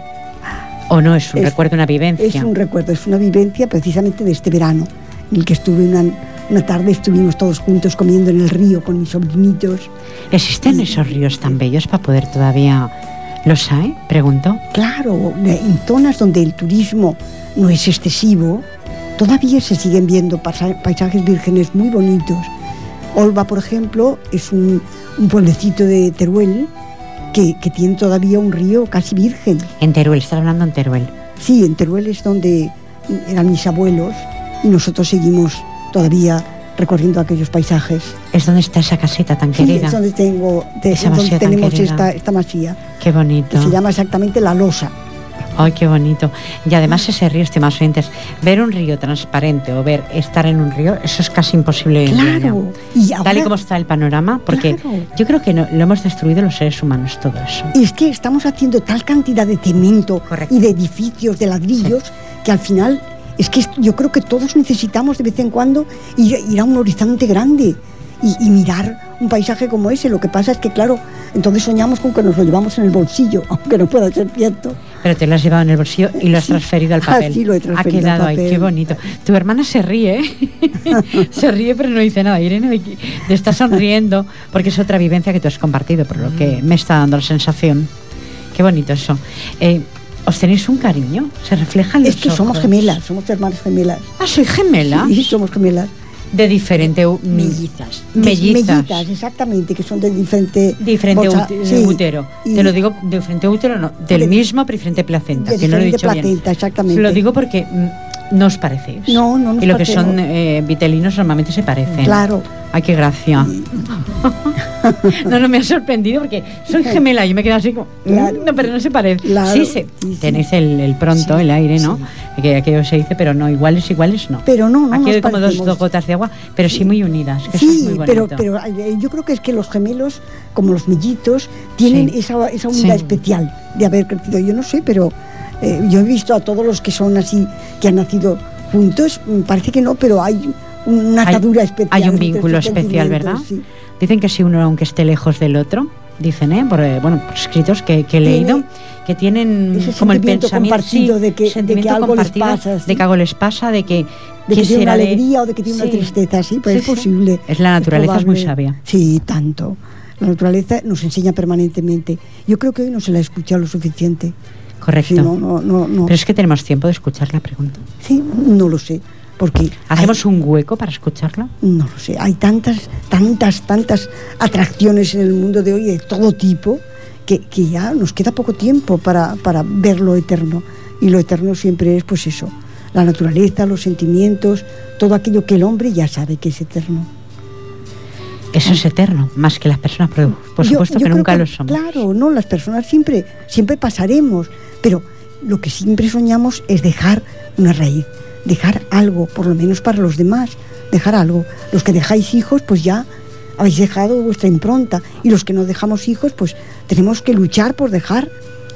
¿O no es un recuerdo, una vivencia? Es un recuerdo, es una vivencia precisamente de este verano, en el que estuve una, una tarde, estuvimos todos juntos comiendo en el río con mis sobrinitos. ¿Existen esos ríos tan bellos para poder todavía... ¿Los hay? Pregunto. Claro, en zonas donde el turismo no es excesivo, todavía se siguen viendo paisajes vírgenes muy bonitos. Olba, por ejemplo, es un, pueblecito de Teruel que, tiene todavía un río casi virgen. En Teruel, está hablando en Teruel. Sí, en Teruel es donde eran mis abuelos y nosotros seguimos todavía recorriendo aquellos paisajes. ¿Es donde está esa caseta tan querida? es donde, tengo, donde tenemos esta, esta masía. Qué bonito. se llama exactamente La Losa. Ay, qué bonito. Y además ese río, estimados oyentes, ver un río transparente o ver estar en un río, eso es casi imposible. Claro. Y Tal y como está el panorama, porque yo creo que lo hemos destruido los seres humanos todo eso. Y es que estamos haciendo tal cantidad de cemento y de edificios, de ladrillos, que al final Es que yo creo que todos necesitamos de vez en cuando ir, ir a un horizonte grande y, y, mirar un paisaje como ese. Lo que pasa es que, claro, entonces soñamos con que nos lo llevamos en el bolsillo, *laughs* aunque no pueda ser cierto. Pero te lo has llevado en el bolsillo y lo has transferido al *laughs* papel. Así lo he transferido Ha quedado al ahí, qué bonito. Tu hermana se ríe, *laughs* se ríe pero no dice nada. Irene te está sonriendo porque es otra vivencia que tú has compartido, por lo que me está dando la sensación. Qué bonito eso. Eh, ¿Os tenéis un cariño? ¿Se refleja en Es los que somos ojos? gemelas, somos hermanas gemelas. Ah, soy gemela. Sí, somos gemelas. De diferente... Mellizas. Mellizas. Mellizas, exactamente, que son de diferente... Diferente bolsa- sí. útero. Te lo digo de diferente útero, no. Del De- mismo, pero diferente placenta. de que no lo he diferente dicho bien. placenta, exactamente. Lo digo porque mm, no os parecéis. No, no nos Y lo que son eh, vitelinos normalmente se parecen. Claro. Ay, qué gracia. *laughs* no, no me ha sorprendido porque soy gemela. Yo me quedo así como. Claro. "Mm, No, pero no se parece. Claro. Sí, Sí, tenéis el, el pronto, Sí, el aire, ¿no? sí. Que aquello se dice, pero no, iguales, iguales no. Pero no, no Aquí hay como dos, gotas de agua, pero sí muy unidas. Que Sí, muy pero, pero yo creo que es que los gemelos, como los mellitos, tienen Sí. esa, esa unidad especial de haber crecido. Yo no sé, pero eh, yo he visto a todos los que son así, que han nacido juntos, mm, parece que no, pero hay una Hay- atadura especial. Hay un vínculo especial, ¿verdad? sí. Dicen que si uno, aunque esté lejos del otro, dicen, ¿eh? Por, eh, bueno, por escritos que, que he Tiene leído, que tienen ese como el sentimiento pensamiento compartido sí, de que- de que sentimiento algo les pasa, sí. de que algo les pasa, de que, De que ¿qué tiene una de- alegría o de que tiene Sí. una tristeza, sí, pues es posible. Es la naturaleza, es muy sabia. Sí, tanto. La naturaleza nos enseña permanentemente. Yo creo que hoy no se la ha escuchado lo suficiente. Correcto. Sí, no, no, no, no. Pero es que tenemos tiempo de escuchar la pregunta. Sí, no lo sé. Porque ¿Hacemos hay- un hueco para escucharla? no lo sé. Hay tantas, tantas, tantas atracciones en el mundo de hoy de todo tipo que, que ya nos queda poco tiempo para, para ver lo eterno. Y lo eterno siempre es, pues eso, la naturaleza, los sentimientos, todo aquello que el hombre ya sabe que es eterno. Eso es eterno, más que las personas, pero por supuesto yo que nunca lo somos. Claro, no, las personas siempre, siempre pasaremos, pero lo que siempre soñamos es dejar una raíz, dejar algo, por lo menos para los demás, dejar algo. Los que dejáis hijos, pues ya habéis dejado vuestra impronta, y los que no dejamos hijos, pues tenemos que luchar por dejar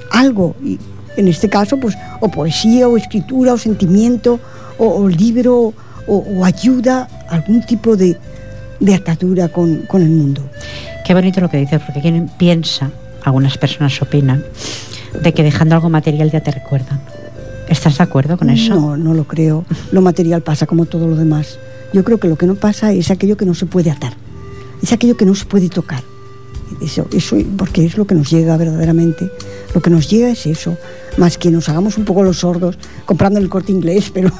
algo, y en este caso, pues, o poesía, o escritura, o sentimiento, o, o libro, o, o ayuda, algún tipo de, de atadura con, con el mundo. Qué bonito lo que dices, porque quien piensa, algunas personas opinan, de que dejando algo material ya te recuerdan. ¿Estás de acuerdo con eso? No, no lo creo. Lo material pasa como todo lo demás. Yo creo que lo que no pasa es aquello que no se puede atar. Es aquello que no se puede tocar. Eso, eso, porque es lo que nos llega verdaderamente. Lo que nos llega es eso. Más que nos hagamos un poco los sordos comprando el corte inglés, *laughs* pero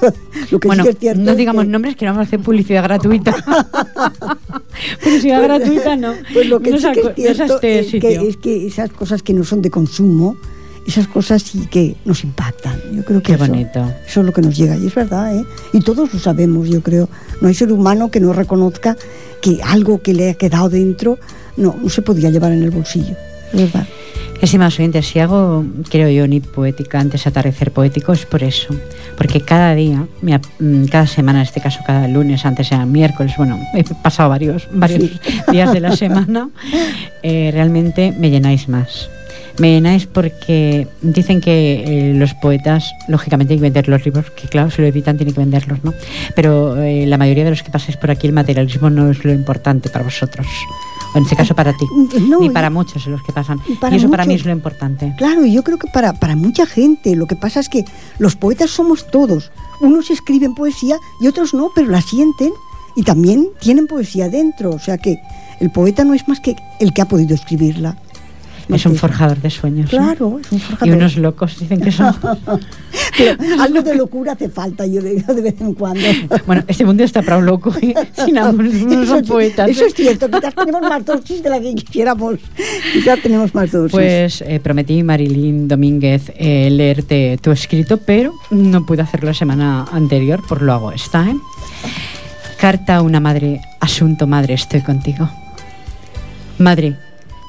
lo que bueno, sí que es cierto. no es digamos que- nombres que no vamos a hacer publicidad gratuita. *laughs* publicidad gratuita no. *laughs* Pues lo que no sí es que no cierto este es que, es que esas cosas que no son de consumo, esas cosas sí que nos impactan. Yo creo que Qué eso, bonito. eso es lo que nos llega y es verdad, ¿eh? Y todos lo sabemos, yo creo. No hay ser humano que no reconozca que algo que le ha quedado dentro no, no se podía llevar en el bolsillo. Es verdad. Estimados oyentes, si hago, creo yo, ni poética antes de atardecer poético, es por eso. Porque cada día, mm, cada semana, en este caso cada lunes, antes era miércoles, bueno, he pasado varios, *laughs* varios días de la semana, eh, realmente me llenáis más. Me llenáis porque dicen que eh, los poetas, lógicamente, hay que vender los libros, que claro, si lo editan tienen que venderlos, ¿no? Pero eh, la mayoría de los que pasáis por aquí, el materialismo no es lo importante para vosotros. O en este caso para ti. *laughs* No, ni y- para muchos de los que pasan. y para y eso para mí muchos. es lo importante. Claro, y yo creo que para, para mucha gente lo que pasa es que los poetas somos todos. Unos escriben poesía y otros no, pero la sienten y también tienen poesía dentro. O sea que el poeta no es más que el que ha podido escribirla. Es un forjador de sueños. ¿no? Claro, es un Y forjador. unos locos dicen que son. *laughs* Pero algo de locura hace falta, yo digo, de vez en cuando. bueno, este mundo está para un loco y *laughs* sin no son poetas. Eso es cierto, quizás tenemos más dosis de la que quisiéramos. Quizás tenemos más dosis. Pues eh, prometí, Marilyn Domínguez, eh, leerte tu escrito, pero no pude hacerlo la semana anterior, por lo hago esta. ¿eh? Carta a una madre, asunto madre, estoy contigo. Madre,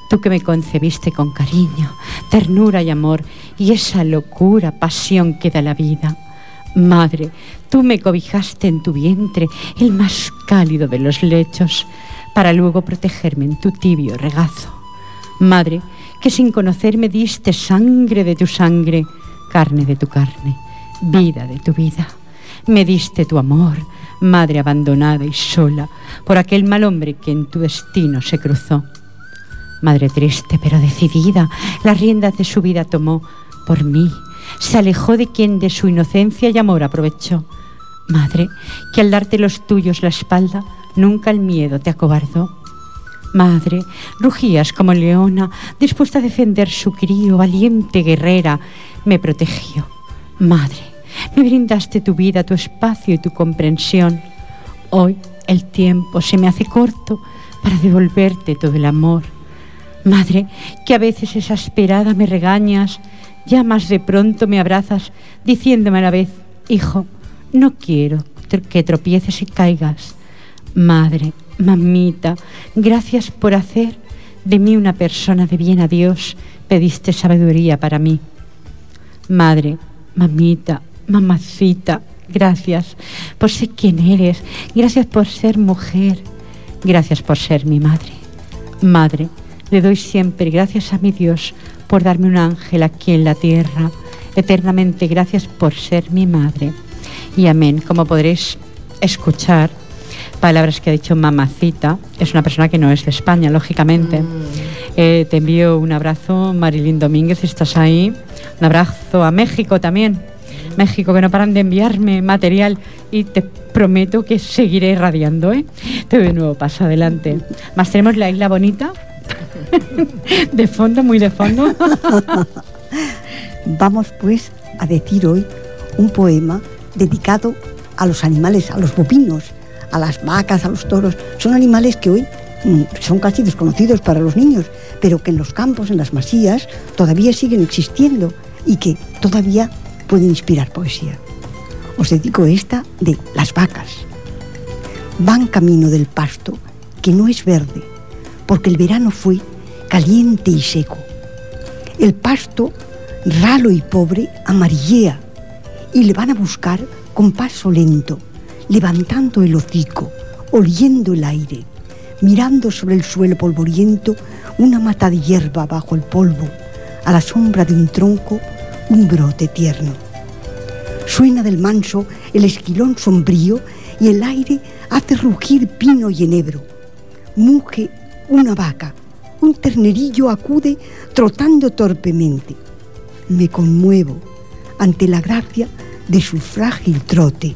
tú que me concebiste con cariño, ternura y amor, y esa locura, pasión que da la vida. Madre, tú me cobijaste en tu vientre, el más cálido de los lechos, para luego protegerme en tu tibio regazo. Madre, que sin conocerme diste sangre de tu sangre, carne de tu carne, vida de tu vida. me diste tu amor, madre abandonada y sola por aquel mal hombre que en tu destino se cruzó. Madre triste pero decidida, las riendas de su vida tomó por mí, se alejó de quien de su inocencia y amor aprovechó. Madre, que al darte los tuyos la espalda, nunca el miedo te acobardó. Madre, rugías como leona, dispuesta a defender su crío, valiente guerrera, me protegió. Madre, me brindaste tu vida, tu espacio y tu comprensión. Hoy el tiempo se me hace corto para devolverte todo el amor. Madre, que a veces exasperada me regañas, ya más de pronto me abrazas, diciéndome a la vez, hijo, no quiero que tropieces y caigas. Madre, mamita, gracias por hacer de mí una persona de bien a Dios, pediste sabiduría para mí. Madre, mamita, mamacita, gracias por ser quien eres, gracias por ser mujer, gracias por ser mi madre. Madre, le doy siempre gracias a mi Dios por darme un ángel aquí en la tierra. Eternamente gracias por ser mi madre. Y amén. Como podréis escuchar, palabras que ha dicho mamacita, es una persona que no es de España, lógicamente. Mm. Eh, te envío un abrazo, Marilyn Domínguez, estás ahí. Un abrazo a México también. México, que no paran de enviarme material y te prometo que seguiré radiando. ¿eh? Te doy un nuevo paso adelante. Más tenemos la isla bonita, *laughs* de fondo, muy de fondo. *laughs* Vamos pues a decir hoy un poema dedicado a los animales, a los bovinos, a las vacas, a los toros. Son animales que hoy mm, son casi desconocidos para los niños, pero que en los campos, en las masías, todavía siguen existiendo y que todavía pueden inspirar poesía. Os dedico esta de las vacas. Van camino del pasto, que no es verde, porque el verano fue caliente y seco. El pasto, ralo y pobre, amarillea y le van a buscar con paso lento, levantando el hocico, oliendo el aire, mirando sobre el suelo polvoriento una mata de hierba bajo el polvo, a la sombra de un tronco, un brote tierno. Suena del manso el esquilón sombrío y el aire hace rugir pino y enebro. Muge una vaca, un ternerillo acude trotando torpemente. Me conmuevo ante la gracia de su frágil trote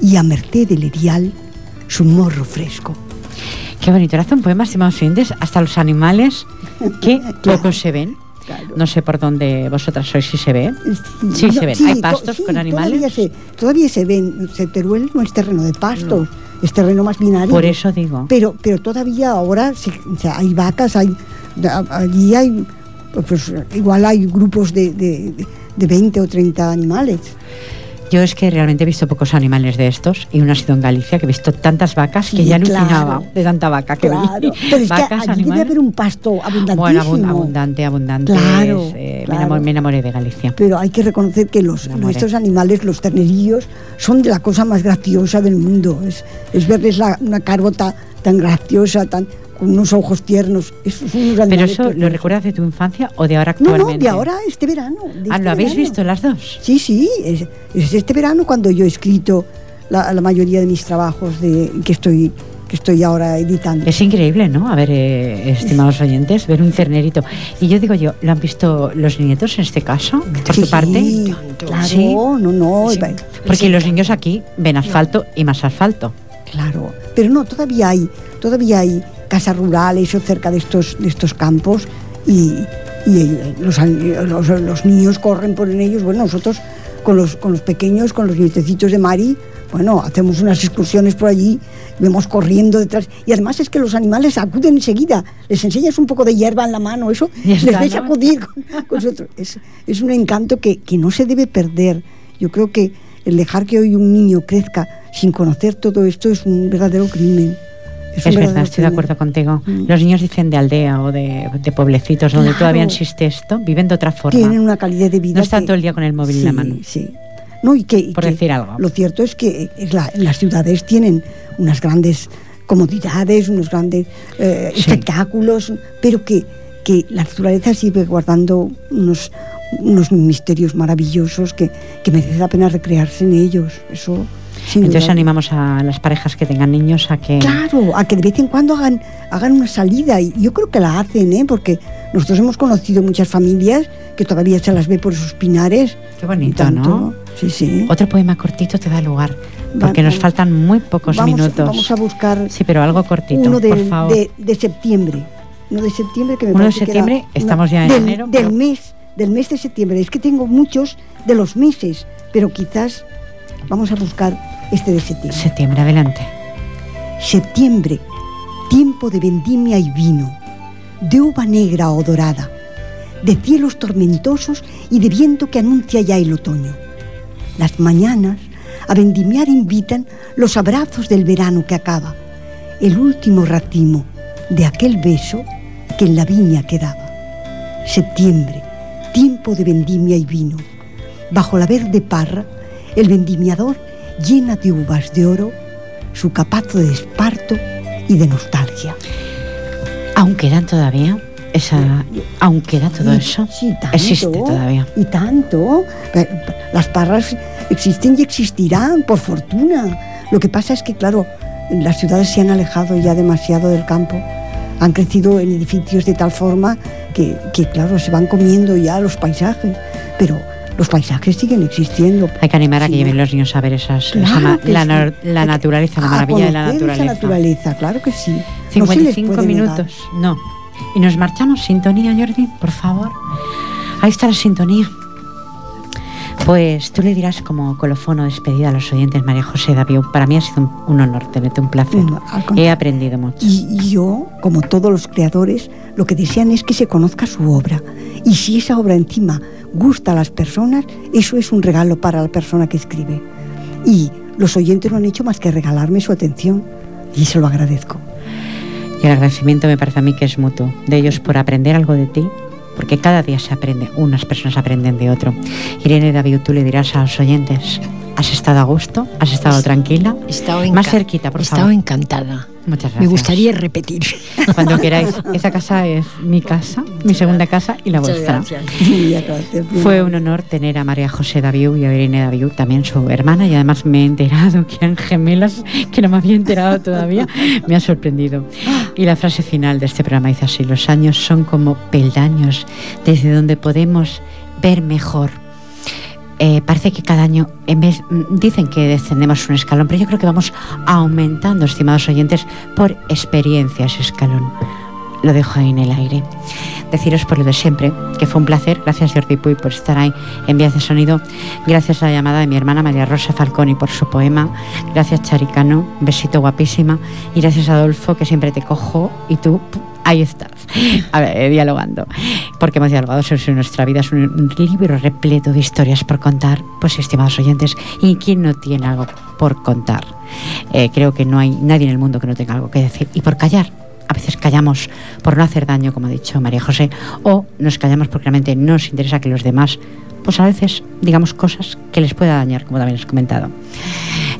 y a merced del erial su morro fresco. Qué bonito, hace un poema, estimados oyentes, hasta los animales que *laughs* poco se ven. No sé por dónde vosotras sois, si se ve. Sí, se ven. ¿Hay pastos con animales? Todavía se, todavía se ven. Teruel no es terreno de pastos es terreno más binario. Por eso digo. Pero, pero todavía ahora hay vacas, hay allí hay, pues igual hay grupos de, de, de 20 o 30 animales. Yo es que realmente he visto pocos animales de estos y uno ha sido en Galicia que he visto tantas vacas que ya alucinaba de tanta vaca que claro. Pero es que allí debe haber un pasto abundantísimo. Bueno, abundante, abundante. Claro, eh, Me, enamoré, de Galicia. Pero hay que reconocer que los nuestros animales, los ternerillos, son de la cosa más graciosa del mundo. Es, es verles la, una carbota tan graciosa, tan con unos ojos tiernos. Esos ¿Pero eso lo recuerdas de tu infancia o de ahora actualmente? No, no, de ahora, este verano. ah, ¿lo este habéis visto las dos? Sí, sí, es, este verano cuando yo he escrito la, mayoría de mis trabajos de, que estoy que estoy ahora editando. Es increíble, ¿no? A ver, eh, estimados oyentes, ver un ternerito. Y yo digo yo, ¿lo han visto los nietos en este caso? Por tu parte. Claro, ¿Sí? no, no. Porque los niños aquí ven asfalto y más asfalto. Claro, pero no, todavía hay, todavía hay casas rurales o cerca de estos, de estos campos y, eh, los, los, niños corren por en ellos. Bueno, nosotros con los, con los pequeños, con los nietecitos de Mari, bueno, hacemos unas excursiones por allí, vemos corriendo detrás. Y además es que los animales acuden enseguida. Les enseñas un poco de hierba en la mano, eso, les ves acudir con, Es, es, un encanto que, que no se debe perder. Yo creo que el dejar que hoy un niño crezca sin conocer todo esto es un verdadero crimen. Es, verdad, estoy de acuerdo contigo. Mm. Los niños dicen de aldea o de, pueblecitos donde todavía existe esto, viven de otra forma. Tienen una calidad de vida. No están todo el día con el móvil en la mano. Sí. No, y que, Por decir algo. Lo cierto es que las ciudades tienen unas grandes comodidades, unos grandes eh, espectáculos, pero que, que la naturaleza sigue guardando unos, unos misterios maravillosos que, que merece la pena recrearse en ellos. Eso entonces animamos a las parejas que tengan niños a que... Claro, a que de vez en cuando hagan, hagan una salida. Y yo creo que la hacen, ¿eh? porque nosotros hemos conocido muchas familias que todavía se las ve por esos pinares. Qué bonito, ¿no? Sí, sí. Otro poema cortito te da lugar, porque nos faltan muy pocos minutos. Vamos a buscar... Sí, pero algo cortito, uno de, por favor. De, septiembre. Uno de septiembre que me Uno de septiembre, estamos ya en del, enero. Del mes, del mes de septiembre. Es que tengo muchos de los meses, pero quizás vamos a buscar este de septiembre. Septiembre, adelante. Septiembre, tiempo de vendimia y vino, de uva negra o dorada, de cielos tormentosos y de viento que anuncia ya el otoño. Las mañanas a vendimiar invitan los abrazos del verano que acaba, el último racimo de aquel beso que en la viña quedaba. Septiembre, tiempo de vendimia y vino. Bajo la verde parra, el vendimiador llena de uvas de oro, su capazo de esparto y de nostalgia. ¿Aún quedan todavía? Esa, ¿Aún queda todo eso? Sí, tanto, Existe todavía. Y tanto. Las parras existen y existirán, por fortuna. Lo que pasa es que, claro, las ciudades se han alejado ya demasiado del campo. Han crecido en edificios de tal forma que, que claro, se van comiendo ya los paisajes. Pero los paisajes siguen existiendo. Hay que animar a que lleven los niños a ver esas, la, naturaleza, la maravilla de la naturaleza. Esa naturaleza, claro que sí. 55 minutos, no. Y nos marchamos, sintonía, Jordi, por favor. Ahí está la sintonía. Pues tú le dirás como colofono despedida a los oyentes, María José David. Para mí ha sido un, honor tenerte, un placer. He aprendido mucho. Y, yo, como todos los creadores, lo que desean es que se conozca su obra. Y si esa obra encima gusta a las personas, eso es un regalo para la persona que escribe. Y los oyentes no han hecho más que regalarme su atención y se lo agradezco. Y el agradecimiento me parece a mí que es mutuo, de ellos por aprender algo de ti, porque cada día se aprende, unas personas aprenden de otro. Irene David, tú le dirás a los oyentes, ¿has estado a gusto? ¿Has estado tranquila? Estado Más cerquita, por he favor. He estado encantada. Muchas gracias. Me gustaría repetir. Cuando *laughs* queráis. Esa casa es mi casa, mi segunda casa y la vuestra. *laughs* Fue un honor tener a María José Daviu y a Irene Daviu, también su hermana, y además me he enterado que eran gemelas, que no me había enterado todavía. *laughs* Me ha sorprendido. Y la frase final de este programa dice así, los años son como peldaños desde donde podemos ver mejor eh, parece que cada año, mm, dicen que descendemos un escalón, pero yo creo que vamos aumentando, estimados oyentes, por experiencia ese escalón. Lo dejo ahí en el aire. Deciros por lo de siempre, que fue un placer. Gracias Jordi Puy por estar ahí en Vías de Sonido. Gracias a la llamada de mi hermana María Rosa Falconi por su poema. Gracias Charicano, besito guapísima. Y gracias Adolfo, que siempre te cojo y tú ahí estás, a ver, eh, dialogando. Porque hemos dialogado sobre nuestra vida, es un, libro repleto de historias por contar, pues estimados oyentes, y quién no tiene algo por contar. Eh, creo que no hay nadie en el mundo que no tenga algo que decir. Y por callar, a veces callamos por no hacer daño, como ha dicho María José, o nos callamos porque realmente nos interesa que los demás, pues a veces digamos cosas que les pueda dañar, como también he comentado.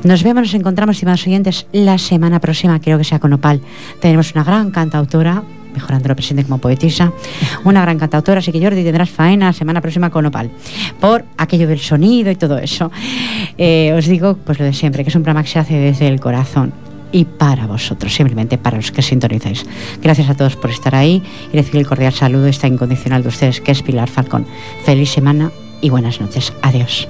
Nos vemos, nos encontramos, estimados oyentes, la semana próxima, creo que sea con Opal. Tenemos una gran cantautora, mejorando lo presente como poetisa, una gran cantautora, así que Jordi tendrás faena semana próxima con Opal, por aquello del sonido y todo eso. Eh, os digo, pues lo de siempre, que es un programa que se hace desde el corazón y para vosotros, simplemente para los que sintonizáis. Gracias a todos por estar ahí y recibir el cordial saludo, esta incondicional de ustedes, que es Pilar Falcón. Feliz semana y buenas noches. Adiós.